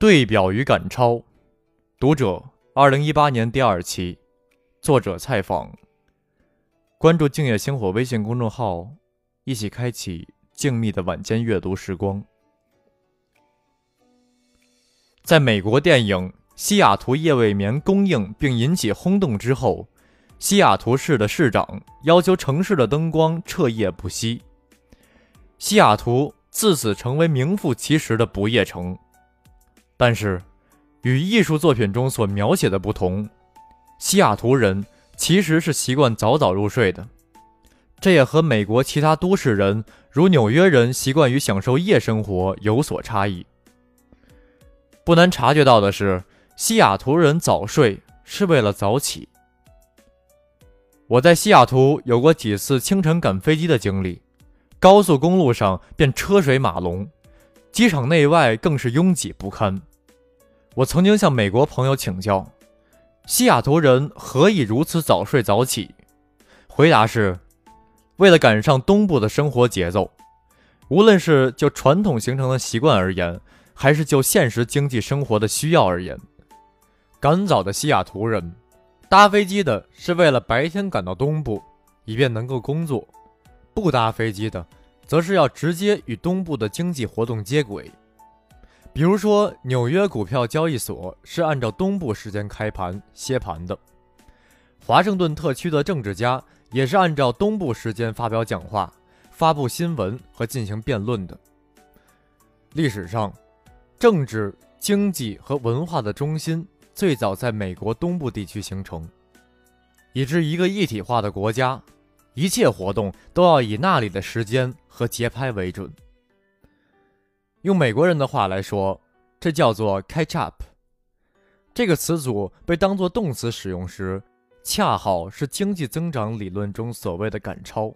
对表与赶超，读者，二零一八年第二期，作者蔡访。关注“静夜星火”微信公众号，一起开启静谧的晚间阅读时光。在美国电影《西雅图夜未眠》公映并引起轰动之后，西雅图市的市长要求城市的灯光彻夜不熄。西雅图自此成为名副其实的不夜城。但是，与艺术作品中所描写的不同，西雅图人。其实是习惯早早入睡的，这也和美国其他都市人，如纽约人习惯于享受夜生活有所差异。不难察觉到的是，西雅图人早睡是为了早起。我在西雅图有过几次清晨赶飞机的经历，高速公路上便车水马龙，机场内外更是拥挤不堪。我曾经向美国朋友请教。西雅图人何以如此早睡早起？回答是：为了赶上东部的生活节奏。无论是就传统形成的习惯而言，还是就现实经济生活的需要而言，赶早的西雅图人搭飞机的是为了白天赶到东部，以便能够工作；不搭飞机的，则是要直接与东部的经济活动接轨。比如说，纽约股票交易所是按照东部时间开盘歇盘的；华盛顿特区的政治家也是按照东部时间发表讲话、发布新闻和进行辩论的。历史上，政治、经济和文化的中心最早在美国东部地区形成，以致一个一体化的国家，一切活动都要以那里的时间和节拍为准。用美国人的话来说，这叫做 catch up。这个词组被当作动词使用时，恰好是经济增长理论中所谓的赶超。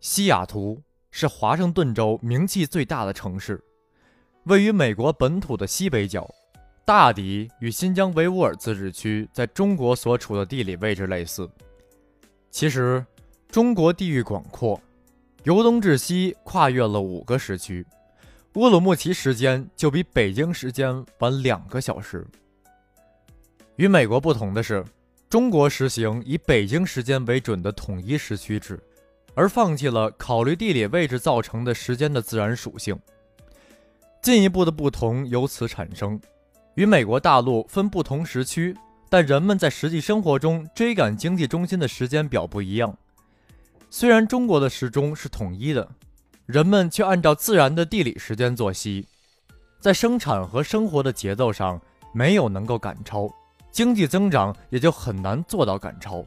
西雅图是华盛顿州名气最大的城市，位于美国本土的西北角，大抵与新疆维吾尔自治区在中国所处的地理位置类似。其实，中国地域广阔。由东至西跨越了五个时区，乌鲁木齐时间就比北京时间晚两个小时。与美国不同的是，中国实行以北京时间为准的统一时区制，而放弃了考虑地理位置造成的时间的自然属性。进一步的不同由此产生：与美国大陆分不同时区，但人们在实际生活中追赶经济中心的时间表不一样。虽然中国的时钟是统一的，人们却按照自然的地理时间作息，在生产和生活的节奏上没有能够赶超，经济增长也就很难做到赶超。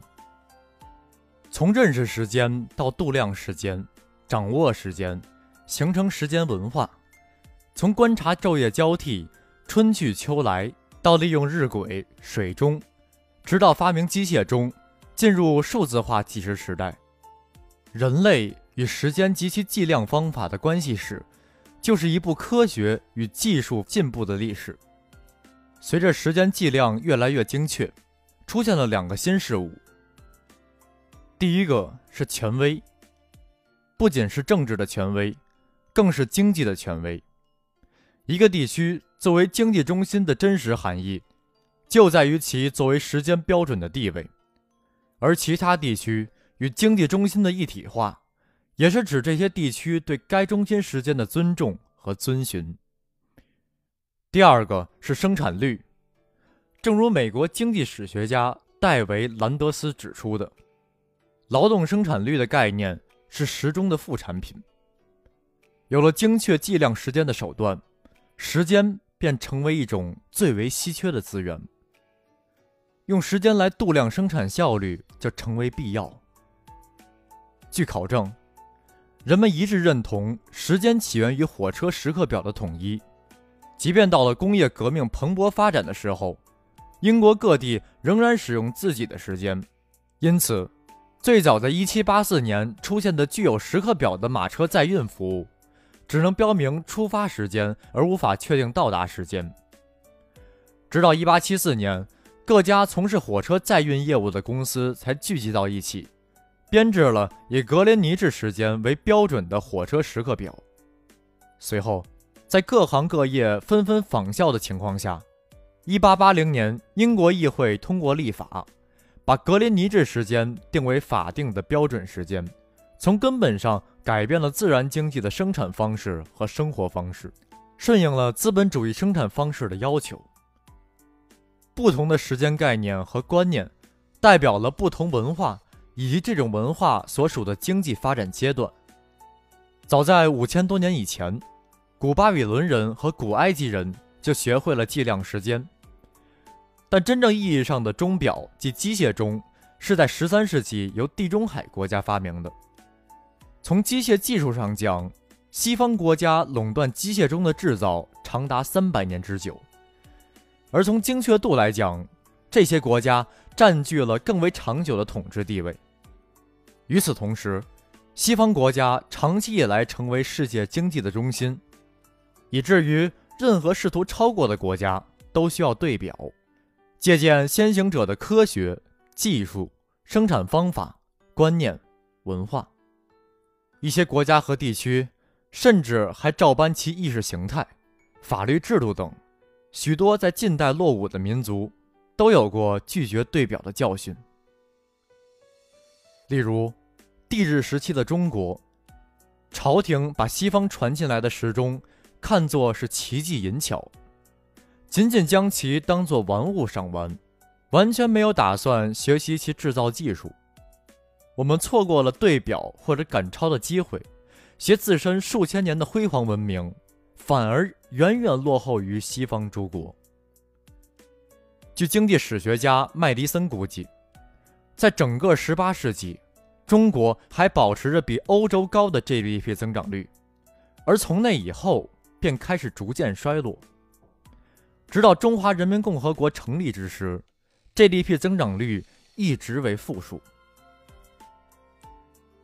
从认识时间到度量时间，掌握时间，形成时间文化；从观察昼夜交替、春去秋来，到利用日晷、水中，直到发明机械钟，进入数字化计时时代。人类与时间及其计量方法的关系史，就是一部科学与技术进步的历史。随着时间计量越来越精确，出现了两个新事物。第一个是权威，不仅是政治的权威，更是经济的权威。一个地区作为经济中心的真实含义，就在于其作为时间标准的地位，而其他地区。与经济中心的一体化，也是指这些地区对该中心时间的尊重和遵循。第二个是生产率，正如美国经济史学家戴维·兰德斯指出的，劳动生产率的概念是时钟的副产品。有了精确计量时间的手段，时间便成为一种最为稀缺的资源。用时间来度量生产效率，就成为必要。据考证，人们一致认同时间起源于火车时刻表的统一。即便到了工业革命蓬勃发展的时候，英国各地仍然使用自己的时间。因此，最早在1784年出现的具有时刻表的马车载运服务，只能标明出发时间，而无法确定到达时间。直到1874年，各家从事火车载运业务的公司才聚集到一起。编制了以格林尼治时间为标准的火车时刻表。随后，在各行各业纷纷仿效的情况下，1880年，英国议会通过立法，把格林尼治时间定为法定的标准时间，从根本上改变了自然经济的生产方式和生活方式，顺应了资本主义生产方式的要求。不同的时间概念和观念，代表了不同文化以及这种文化所属的经济发展阶段。早在五千多年以前。古巴比伦人和古埃及人就学会了计量时间，但真正意义上的钟表及机械钟是在十三世纪由地中海国家发明的。从机械技术上讲，西方国家垄断机械钟的制造长达三百年之久；而从精确度来讲，这些国家占据了更为长久的统治地位。与此同时，西方国家长期以来成为世界经济的中心。以至于任何试图超过的国家都需要对表，借鉴先行者的科学技术、生产方法、观念、文化。一些国家和地区甚至还照搬其意识形态、法律制度等。许多在近代落伍的民族都有过拒绝对表的教训。例如，帝制时期的中国，朝廷把西方传进来的时钟。看作是奇技淫巧，仅仅将其当作玩物赏玩，完全没有打算学习其制造技术。我们错过了对表或者赶超的机会，携自身数千年的辉煌文明，反而远远落后于西方诸国。据经济史学家麦迪森估计，在整个18世纪，中国还保持着比欧洲高的 GDP 增长率，而从那以后。便开始逐渐衰落，直到中华人民共和国成立之时，GDP 增长率一直为负数。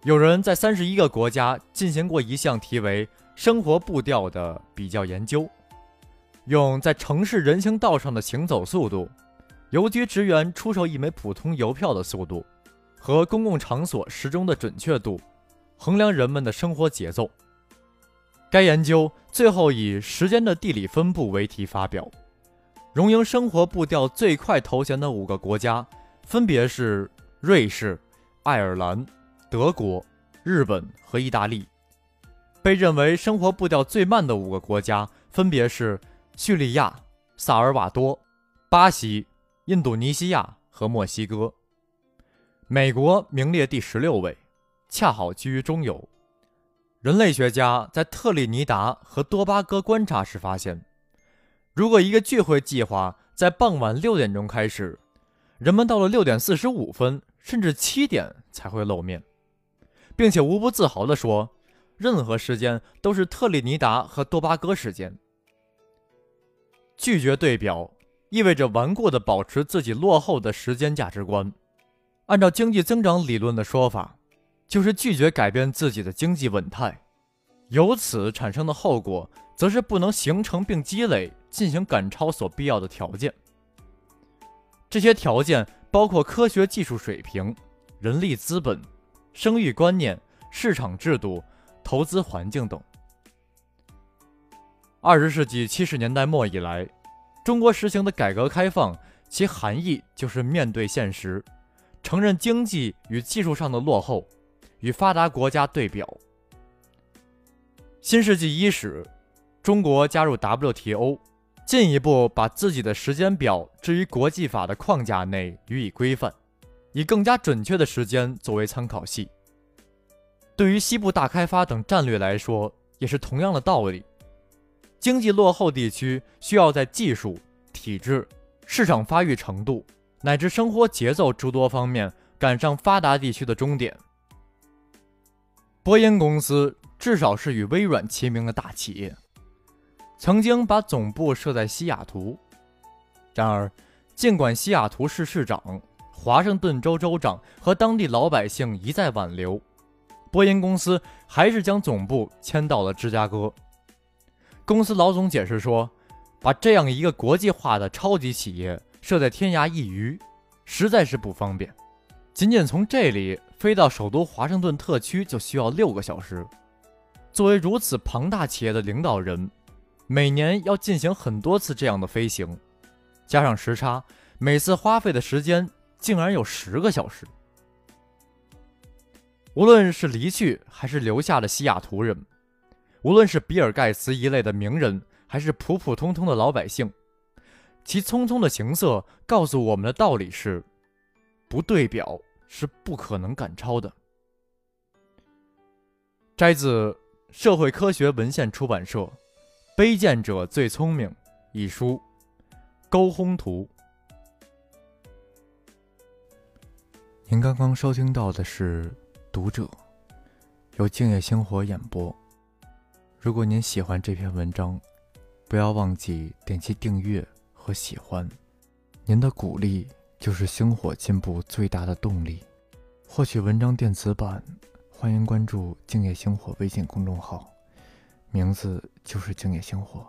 有人在三十一个国家进行过一项题为“生活步调”的比较研究，用在城市人行道上的行走速度、邮局职员出售一枚普通邮票的速度和公共场所时钟的准确度，衡量人们的生活节奏。该研究最后以“时间的地理分布”为题发表，荣膺生活步调最快头衔的五个国家分别是瑞士、爱尔兰、德国、日本和意大利；被认为生活步调最慢的五个国家分别是叙利亚、萨尔瓦多、巴西、印度尼西亚和墨西哥。美国名列第十六位，恰好居于中游。人类学家在特立尼达和多巴哥观察时发现，如果一个聚会计划在傍晚六点钟开始，人们到了六点四十五分甚至七点才会露面，并且无不自豪地说：“任何时间都是特立尼达和多巴哥时间。”拒绝对表意味着顽固地保持自己落后的时间价值观。按照经济增长理论的说法。就是拒绝改变自己的经济稳态，由此产生的后果，则是不能形成并积累进行赶超所必要的条件。这些条件包括科学技术水平、人力资本、生育观念、市场制度、投资环境等。二十世纪七十年代末以来，中国实行的改革开放，其含义就是面对现实，承认经济与技术上的落后。与发达国家对表。新世纪伊始，中国加入 WTO，进一步把自己的时间表置于国际法的框架内予以规范，以更加准确的时间作为参考系。对于西部大开发等战略来说，也是同样的道理。经济落后地区需要在技术、体制、市场发育程度乃至生活节奏诸多方面赶上发达地区的终点。波音公司至少是与微软齐名的大企业，曾经把总部设在西雅图。然而，尽管西雅图市市长、华盛顿州州长和当地老百姓一再挽留，波音公司还是将总部迁到了芝加哥。公司老总解释说：“把这样一个国际化的超级企业设在天涯一隅，实在是不方便。仅仅从这里。”飞到首都华盛顿特区就需要六个小时。作为如此庞大企业的领导人，每年要进行很多次这样的飞行，加上时差，每次花费的时间竟然有十个小时。无论是离去还是留下的西雅图人，无论是比尔盖茨一类的名人，还是普普通通的老百姓，其匆匆的行色告诉我们的道理是：不对表是不可能赶超的。摘自社会科学文献出版社《卑贱者最聪明》一书，沟烘图。您刚刚收听到的是。读者由静夜星火演播。如果您喜欢这篇文章，不要忘记点击订阅和喜欢。您的鼓励就是星火进步最大的动力。获取文章电子版，欢迎关注静夜星火微信公众号，名字就是静夜星火。